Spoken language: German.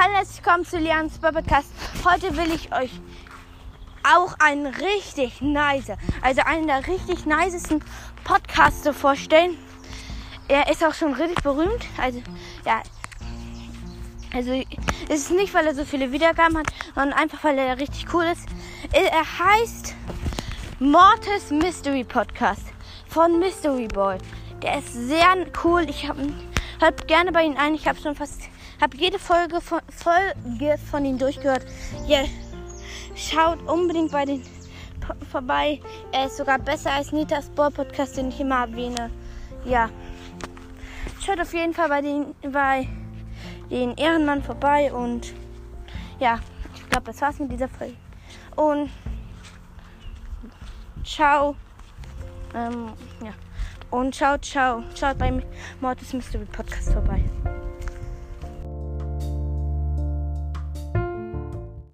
Hallo, herzlich willkommen zu Lians Podcast. Heute will ich euch auch einen richtig nice, also einen der richtig nicesten Podcaster vorstellen. Er ist auch schon richtig berühmt. Also, ja. Also, es ist nicht, weil er so viele Wiedergaben hat, sondern einfach, weil er richtig cool ist. Er heißt Mortis Mystery Podcast von Mystery Boy. Der ist sehr cool. Ich habe hört gerne bei ihm ein. Ich habe schon fast habe jede Folge von, Folge von ihm durchgehört. Ja, schaut unbedingt bei den vorbei. Er ist sogar besser als Nitas Sport Podcast, den ich immer erwähne. Ja. Schaut auf jeden Fall bei den, bei den Ehrenmann vorbei und ja, ich glaube, das war's mit dieser Folge. Und ciao. Ähm, ja. Und ciao, ciao. Schaut beim Mortis Mystery Podcast vorbei.